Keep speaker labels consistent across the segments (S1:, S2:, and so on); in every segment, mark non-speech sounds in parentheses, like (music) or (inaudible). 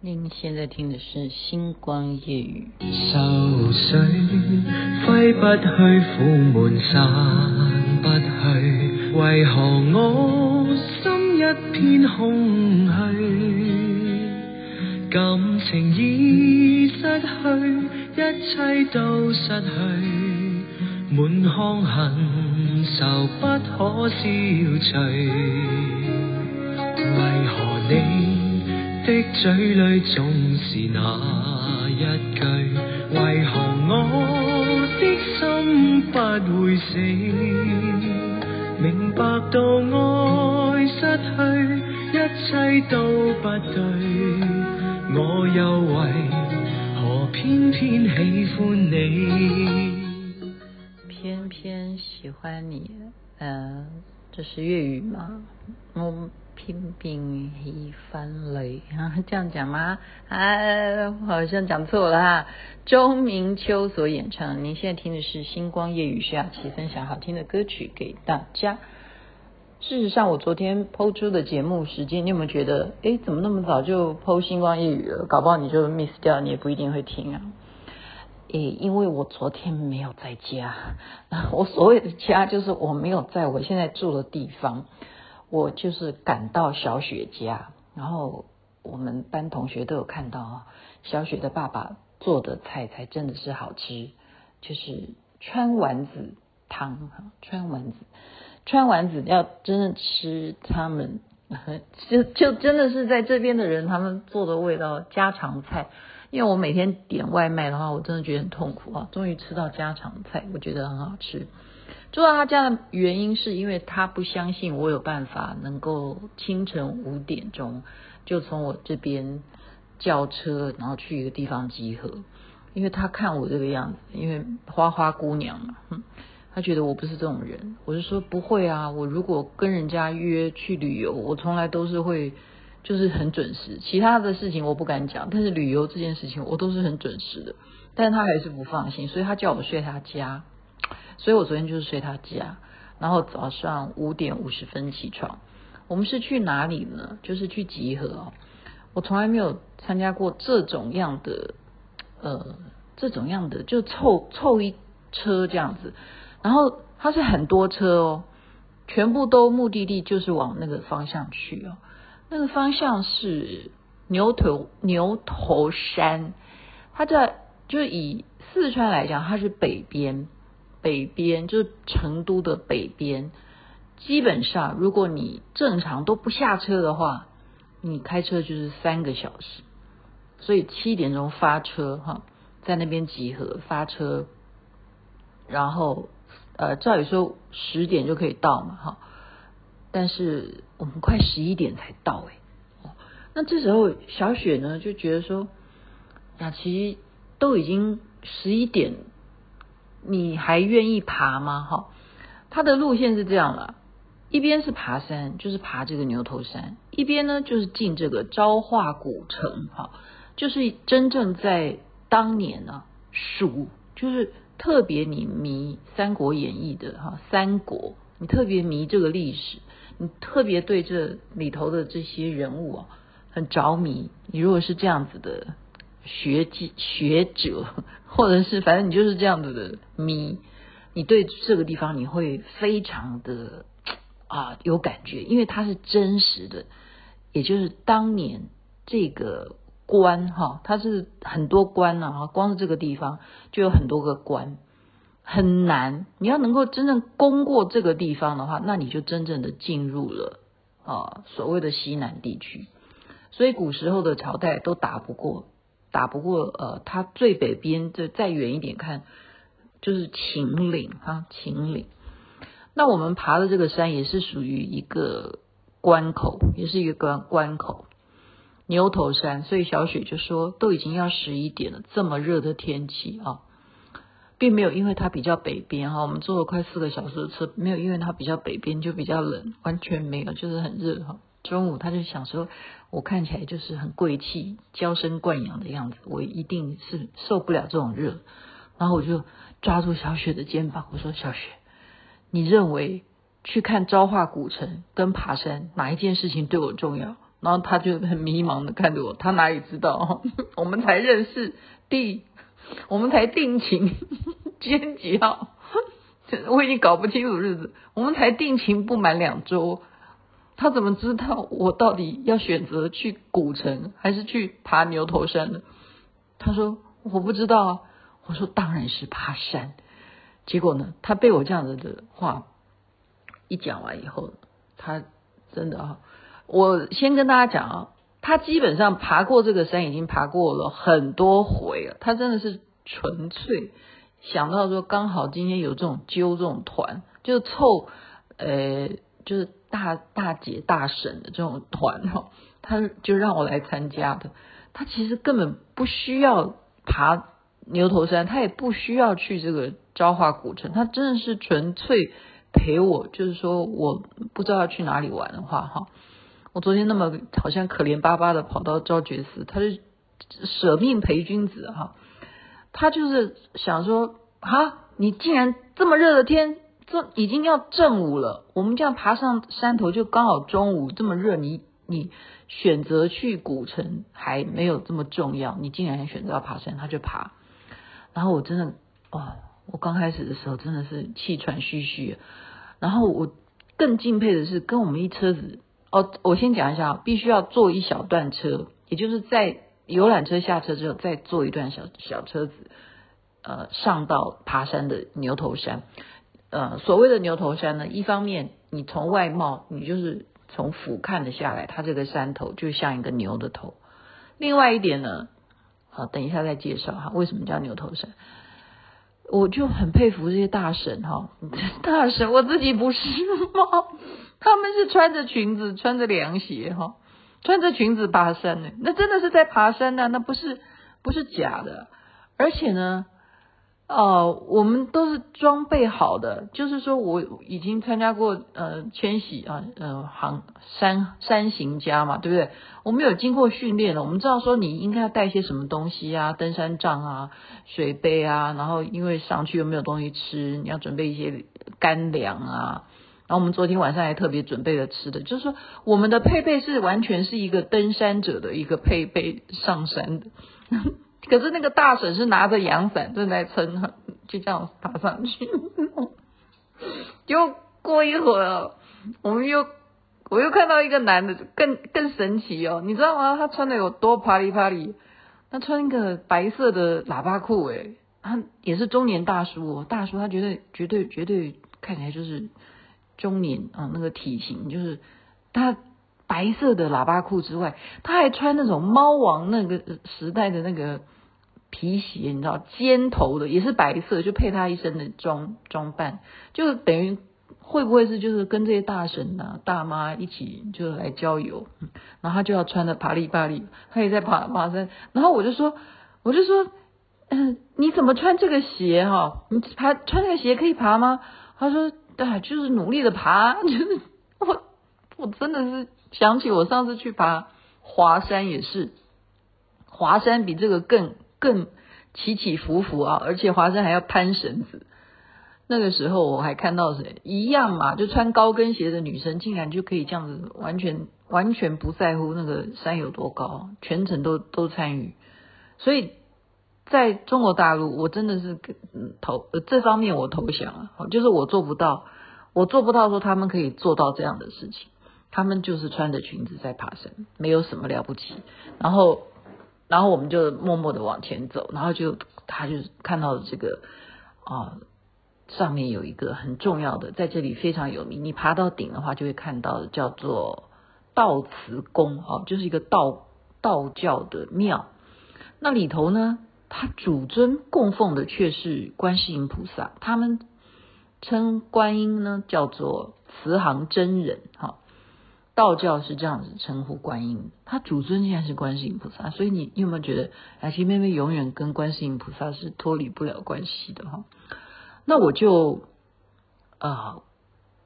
S1: 您现在听的是《星光夜雨》。
S2: 愁绪挥不去，苦闷散不去，为何我心一片空虚？感情已失去，一切都失去，满腔恨愁不可消除，为何你？的嘴里总是那一句，为何我的心不会死？明白到爱失去，一切都不对，我又为何偏偏喜欢你？
S1: 偏偏喜欢你，嗯、呃，这是粤语吗？嗯。拼命一番雷，啊，这样讲吗？啊，好像讲错了哈。钟明秋所演唱，您现在听的是《星光夜雨》，徐雅琪分享好听的歌曲给大家。事实上，我昨天 PO 出的节目时间，你有没有觉得，诶，怎么那么早就 PO《星光夜雨》了？搞不好你就 miss 掉，你也不一定会听啊。诶，因为我昨天没有在家，(laughs) 我所谓的家就是我没有在我现在住的地方。我就是赶到小雪家，然后我们班同学都有看到啊，小雪的爸爸做的菜才真的是好吃，就是川丸子汤，川丸子，川丸子要真的吃他们，(laughs) 就就真的是在这边的人他们做的味道家常菜，因为我每天点外卖的话，我真的觉得很痛苦啊，终于吃到家常菜，我觉得很好吃。住到他家的原因是因为他不相信我有办法能够清晨五点钟就从我这边叫车，然后去一个地方集合。因为他看我这个样子，因为花花姑娘嘛，他觉得我不是这种人。我就说不会啊，我如果跟人家约去旅游，我从来都是会就是很准时。其他的事情我不敢讲，但是旅游这件事情我都是很准时的。但是他还是不放心，所以他叫我睡他家。所以我昨天就是睡他家，然后早上五点五十分起床。我们是去哪里呢？就是去集合哦。我从来没有参加过这种样的，呃，这种样的就凑凑一车这样子。然后它是很多车哦，全部都目的地就是往那个方向去哦。那个方向是牛头牛头山，它在就以四川来讲，它是北边。北边就是成都的北边，基本上如果你正常都不下车的话，你开车就是三个小时。所以七点钟发车哈，在那边集合发车，然后呃，照理说十点就可以到嘛哈，但是我们快十一点才到哎，那这时候小雪呢就觉得说，雅琪都已经十一点。你还愿意爬吗？哈，它的路线是这样了，一边是爬山，就是爬这个牛头山；一边呢就是进这个昭化古城，哈，就是真正在当年呢，蜀就是特别你迷《三国演义》的哈，三国你特别迷这个历史，你特别对这里头的这些人物啊很着迷。你如果是这样子的。学记学者，或者是反正你就是这样子的迷，你对这个地方你会非常的啊有感觉，因为它是真实的，也就是当年这个关哈，它是很多关啊，光是这个地方就有很多个关，很难，你要能够真正攻过这个地方的话，那你就真正的进入了啊所谓的西南地区，所以古时候的朝代都打不过。打不过呃，它最北边就再远一点看，就是秦岭啊，秦岭。那我们爬的这个山也是属于一个关口，也是一个关关口，牛头山。所以小雪就说，都已经要十一点了，这么热的天气啊，并没有因为它比较北边哈，我们坐了快四个小时的车，没有因为它比较北边就比较冷，完全没有，就是很热哈。中午他就想说，我看起来就是很贵气、娇生惯养的样子，我一定是受不了这种热。然后我就抓住小雪的肩膀，我说：“小雪，你认为去看昭化古城跟爬山哪一件事情对我重要？”然后他就很迷茫的看着我，他哪里知道，我们才认识第，我们才定情，今天几号？(laughs) 我已经搞不清楚日子，我们才定情不满两周，他怎么知道我到底要选择去古城还是去爬牛头山呢？他说我不知道啊，我说当然是爬山。结果呢，他被我这样子的话一讲完以后，他真的啊，我先跟大家讲啊，他基本上爬过这个山已经爬过了很多回了，他真的是纯粹想到说刚好今天有这种揪这种团，就凑呃就是大大姐大婶的这种团哈，他就让我来参加的，他其实根本不需要爬牛头山，他也不需要去这个。昭化古城，他真的是纯粹陪我，就是说我不知道要去哪里玩的话，哈，我昨天那么好像可怜巴巴的跑到昭觉寺，他就舍命陪君子，哈，他就是想说，哈，你竟然这么热的天，这已经要正午了，我们这样爬上山头就刚好中午，这么热，你你选择去古城还没有这么重要，你竟然选择要爬山，他就爬，然后我真的，哇。我刚开始的时候真的是气喘吁吁，然后我更敬佩的是跟我们一车子哦，我先讲一下，必须要坐一小段车，也就是在游览车下车之后再坐一段小小车子，呃，上到爬山的牛头山。呃，所谓的牛头山呢，一方面你从外貌，你就是从俯瞰的下来，它这个山头就像一个牛的头。另外一点呢，好，等一下再介绍哈，为什么叫牛头山。我就很佩服这些大神哈，(laughs) 大神我自己不是吗？他们是穿着裙子，穿着凉鞋哈，穿着裙子爬山呢，那真的是在爬山呢，那不是不是假的，而且呢。哦，我们都是装备好的，就是说我已经参加过呃千禧啊，呃行山山行家嘛，对不对？我们有经过训练了，我们知道说你应该要带些什么东西啊，登山杖啊，水杯啊，然后因为上去又没有东西吃，你要准备一些干粮啊。然后我们昨天晚上还特别准备了吃的，就是说我们的配备是完全是一个登山者的一个配备上山的。可是那个大婶是拿着阳伞正在撑，就这样爬上去。就过一会儿，我们又我又看到一个男的，更更神奇哦，你知道吗？他穿的有多啪里啪里？他穿一个白色的喇叭裤，诶，他也是中年大叔哦，大叔他绝对绝对绝对看起来就是中年啊，那个体型就是他。白色的喇叭裤之外，他还穿那种猫王那个时代的那个皮鞋，你知道，尖头的也是白色，就配他一身的装装扮，就等于会不会是就是跟这些大婶啊、大妈一起就是来郊游，然后他就要穿的爬里啪里，他也在爬爬山，然后我就说，我就说，嗯、你怎么穿这个鞋哈？你爬穿这个鞋可以爬吗？他说，对，就是努力的爬，(laughs) 就是我我真的是。想起我上次去爬华山也是，华山比这个更更起起伏伏啊，而且华生还要攀绳子。那个时候我还看到谁一样嘛，就穿高跟鞋的女生竟然就可以这样子，完全完全不在乎那个山有多高，全程都都参与。所以在中国大陆，我真的是投这方面我投降了，就是我做不到，我做不到说他们可以做到这样的事情。他们就是穿着裙子在爬山，没有什么了不起。然后，然后我们就默默的往前走，然后就他就看到了这个啊，上面有一个很重要的，在这里非常有名。你爬到顶的话，就会看到的叫做道慈宫，哦，就是一个道道教的庙。那里头呢，他主尊供奉的却是观世音菩萨，他们称观音呢叫做慈航真人，哈。道教是这样子称呼观音，他主尊现在是观世音菩萨，所以你，你有没有觉得雅琪妹妹永远跟观世音菩萨是脱离不了关系的哈？那我就啊、呃，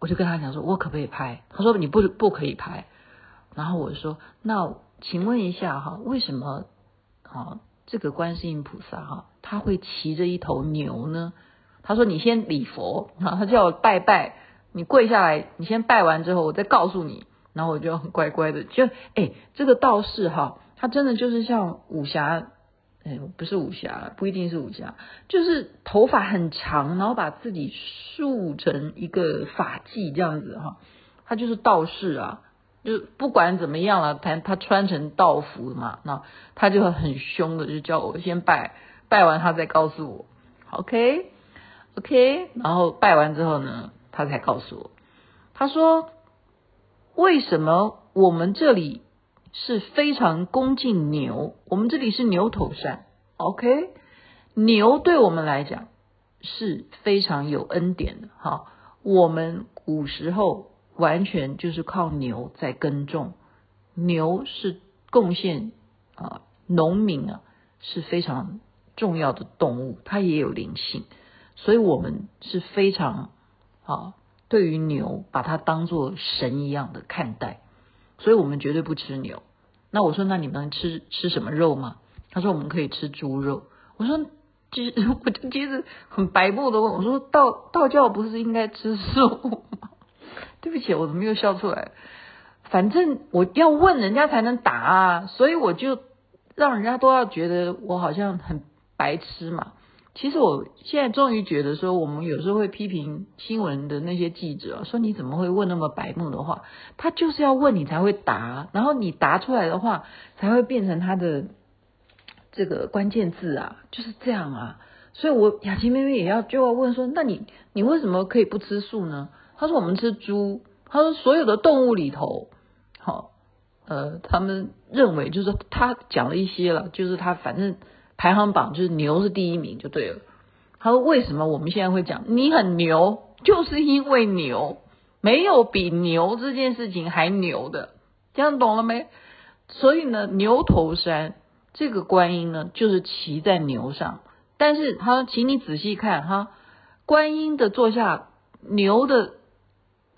S1: 我就跟他讲说，我可不可以拍？他说你不不可以拍。然后我说，那请问一下哈，为什么啊这个观世音菩萨哈他会骑着一头牛呢？他说你先礼佛啊，他叫我拜拜，你跪下来，你先拜完之后，我再告诉你。然后我就很乖乖的，就哎，这个道士哈，他真的就是像武侠，哎，不是武侠，不一定是武侠，就是头发很长，然后把自己束成一个发髻这样子哈，他就是道士啊，就不管怎么样了，他他穿成道服嘛，那他就很凶的就叫我先拜，拜完他再告诉我，OK OK，然后拜完之后呢，他才告诉我，他说。为什么我们这里是非常恭敬牛？我们这里是牛头山，OK？牛对我们来讲是非常有恩典的，哈。我们古时候完全就是靠牛在耕种，牛是贡献啊，农民啊是非常重要的动物，它也有灵性，所以我们是非常啊。对于牛，把它当做神一样的看待，所以我们绝对不吃牛。那我说，那你们能吃吃什么肉吗？他说我们可以吃猪肉。我说，其实 (laughs) 我就接着很白目的问我说，道道教不是应该吃素吗？(laughs) 对不起，我怎么又笑出来？反正我要问人家才能答啊，所以我就让人家都要觉得我好像很白痴嘛。其实我现在终于觉得说，我们有时候会批评新闻的那些记者，说你怎么会问那么白目的话？他就是要问你才会答，然后你答出来的话才会变成他的这个关键字啊，就是这样啊。所以我雅琪妹妹也要就要问说，那你你为什么可以不吃素呢？他说我们吃猪，他说所有的动物里头，好，呃，他们认为就是他讲了一些了，就是他反正。排行榜就是牛是第一名就对了。他说：“为什么我们现在会讲你很牛？就是因为牛没有比牛这件事情还牛的，这样懂了没？所以呢，牛头山这个观音呢，就是骑在牛上。但是他说，请你仔细看哈，观音的坐下，牛的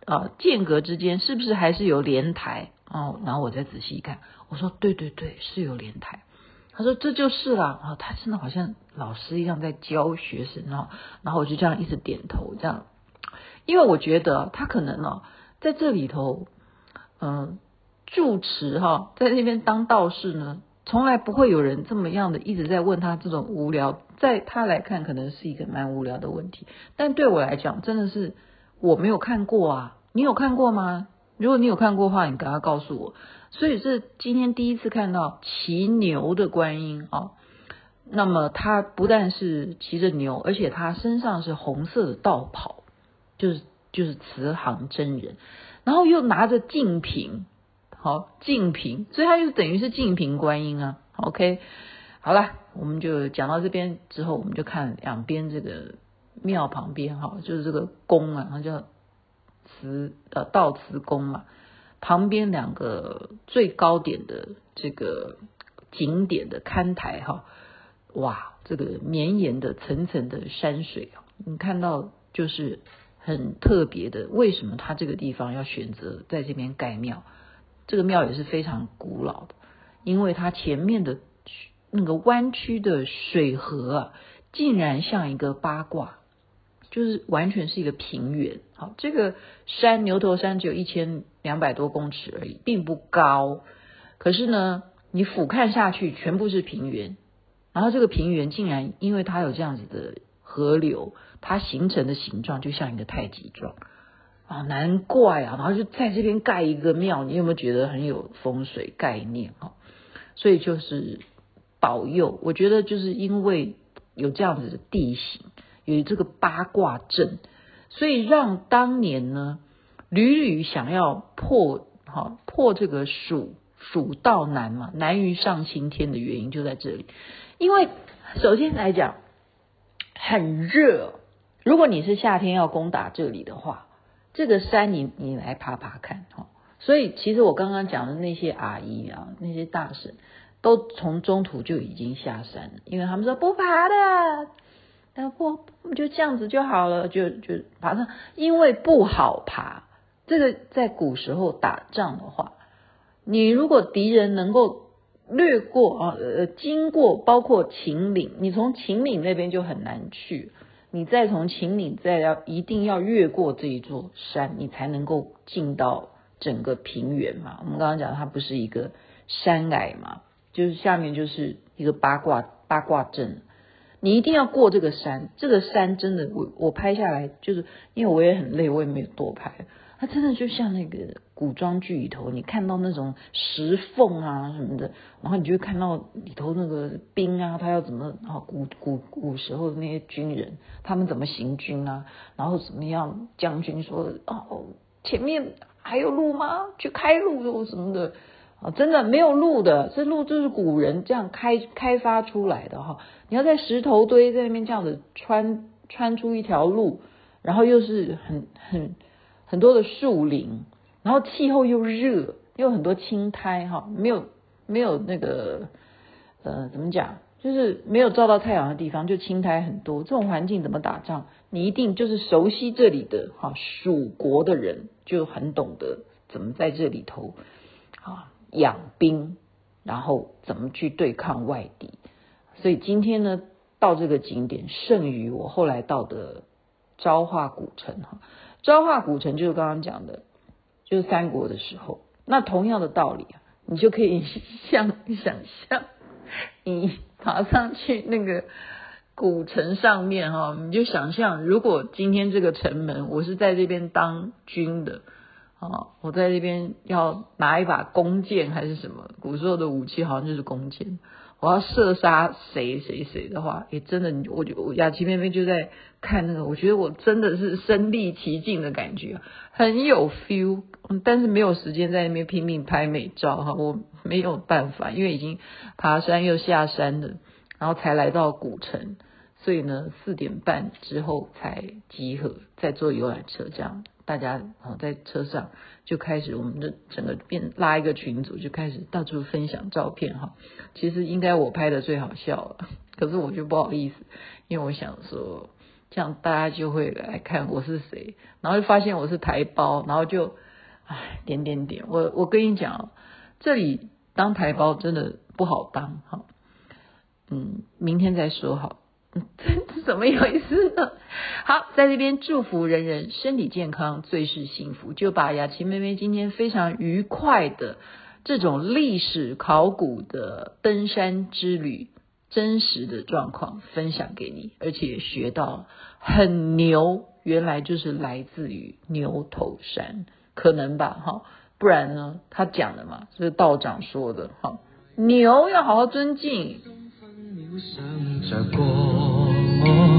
S1: 啊间隔之间是不是还是有莲台？哦，然后我再仔细一看，我说对对对，是有莲台。”他说这就是了啊，他真的好像老师一样在教学生啊，然后我就这样一直点头这样，因为我觉得他可能哦在这里头，嗯，住持哈，在那边当道士呢，从来不会有人这么样的一直在问他这种无聊，在他来看可能是一个蛮无聊的问题，但对我来讲真的是我没有看过啊，你有看过吗？如果你有看过的话，你赶快告诉我。所以是今天第一次看到骑牛的观音啊，那么他不但是骑着牛，而且他身上是红色的道袍，就是就是慈航真人，然后又拿着净瓶，好净瓶，所以他就等于是净瓶观音啊。OK，好了，我们就讲到这边之后，我们就看两边这个庙旁边哈，就是这个宫啊，它叫慈呃道慈宫嘛。旁边两个最高点的这个景点的看台哈，哇，这个绵延的层层的山水啊，你看到就是很特别的。为什么他这个地方要选择在这边盖庙？这个庙也是非常古老的，因为它前面的那个弯曲的水河啊，竟然像一个八卦。就是完全是一个平原，好，这个山牛头山只有一千两百多公尺而已，并不高。可是呢，你俯瞰下去，全部是平原。然后这个平原竟然因为它有这样子的河流，它形成的形状就像一个太极状啊，难怪啊。然后就在这边盖一个庙，你有没有觉得很有风水概念啊？所以就是保佑，我觉得就是因为有这样子的地形。有这个八卦阵，所以让当年呢，屡屡想要破哈破这个蜀蜀道难嘛，难于上青天的原因就在这里。因为首先来讲很热，如果你是夏天要攻打这里的话，这个山你你来爬爬看哈。所以其实我刚刚讲的那些阿姨啊，那些大婶，都从中途就已经下山了，因为他们说不爬的。但不就这样子就好了，就就爬上，因为不好爬。这个在古时候打仗的话，你如果敌人能够掠过啊，呃，经过包括秦岭，你从秦岭那边就很难去，你再从秦岭再要一定要越过这一座山，你才能够进到整个平原嘛。我们刚刚讲它不是一个山崖嘛，就是下面就是一个八卦八卦阵。你一定要过这个山，这个山真的，我我拍下来就是因为我也很累，我也没有多拍。它真的就像那个古装剧里头，你看到那种石缝啊什么的，然后你就看到里头那个兵啊，他要怎么啊古古古时候的那些军人，他们怎么行军啊，然后怎么样将军说哦前面还有路吗？去开路什么的。啊，真的没有路的，这路就是古人这样开开发出来的哈。你要在石头堆在那边这样子穿穿出一条路，然后又是很很很多的树林，然后气候又热，又很多青苔哈，没有没有那个呃怎么讲，就是没有照到太阳的地方就青苔很多，这种环境怎么打仗？你一定就是熟悉这里的哈蜀国的人就很懂得怎么在这里头啊。养兵，然后怎么去对抗外敌？所以今天呢，到这个景点胜于我后来到的昭化古城哈。昭化古城就是刚刚讲的，就是三国的时候。那同样的道理，你就可以像想象，你爬上去那个古城上面哈，你就想象，如果今天这个城门我是在这边当军的。哦，我在这边要拿一把弓箭还是什么？古时候的武器好像就是弓箭。我要射杀谁谁谁的话，也真的，我就雅琪妹妹就在看那个，我觉得我真的是身历其境的感觉，很有 feel。但是没有时间在那边拼命拍美照哈，我没有办法，因为已经爬山又下山了，然后才来到古城，所以呢，四点半之后才集合，再坐游览车这样。大家啊，在车上就开始，我们的整个变拉一个群组，就开始到处分享照片哈。其实应该我拍的最好笑了，(laughs) 可是我就不好意思，因为我想说，这样大家就会来看我是谁，然后就发现我是台胞，然后就唉点点点。我我跟你讲，这里当台胞真的不好当哈。嗯，明天再说好。这怎么有意思呢？好，在这边祝福人人身体健康，最是幸福。就把雅琪妹妹今天非常愉快的这种历史考古的登山之旅真实的状况分享给你，而且学到很牛，原来就是来自于牛头山，可能吧？哈，不然呢？他讲的嘛，是道长说的。哈，牛要好好尊敬。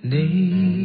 S2: 你。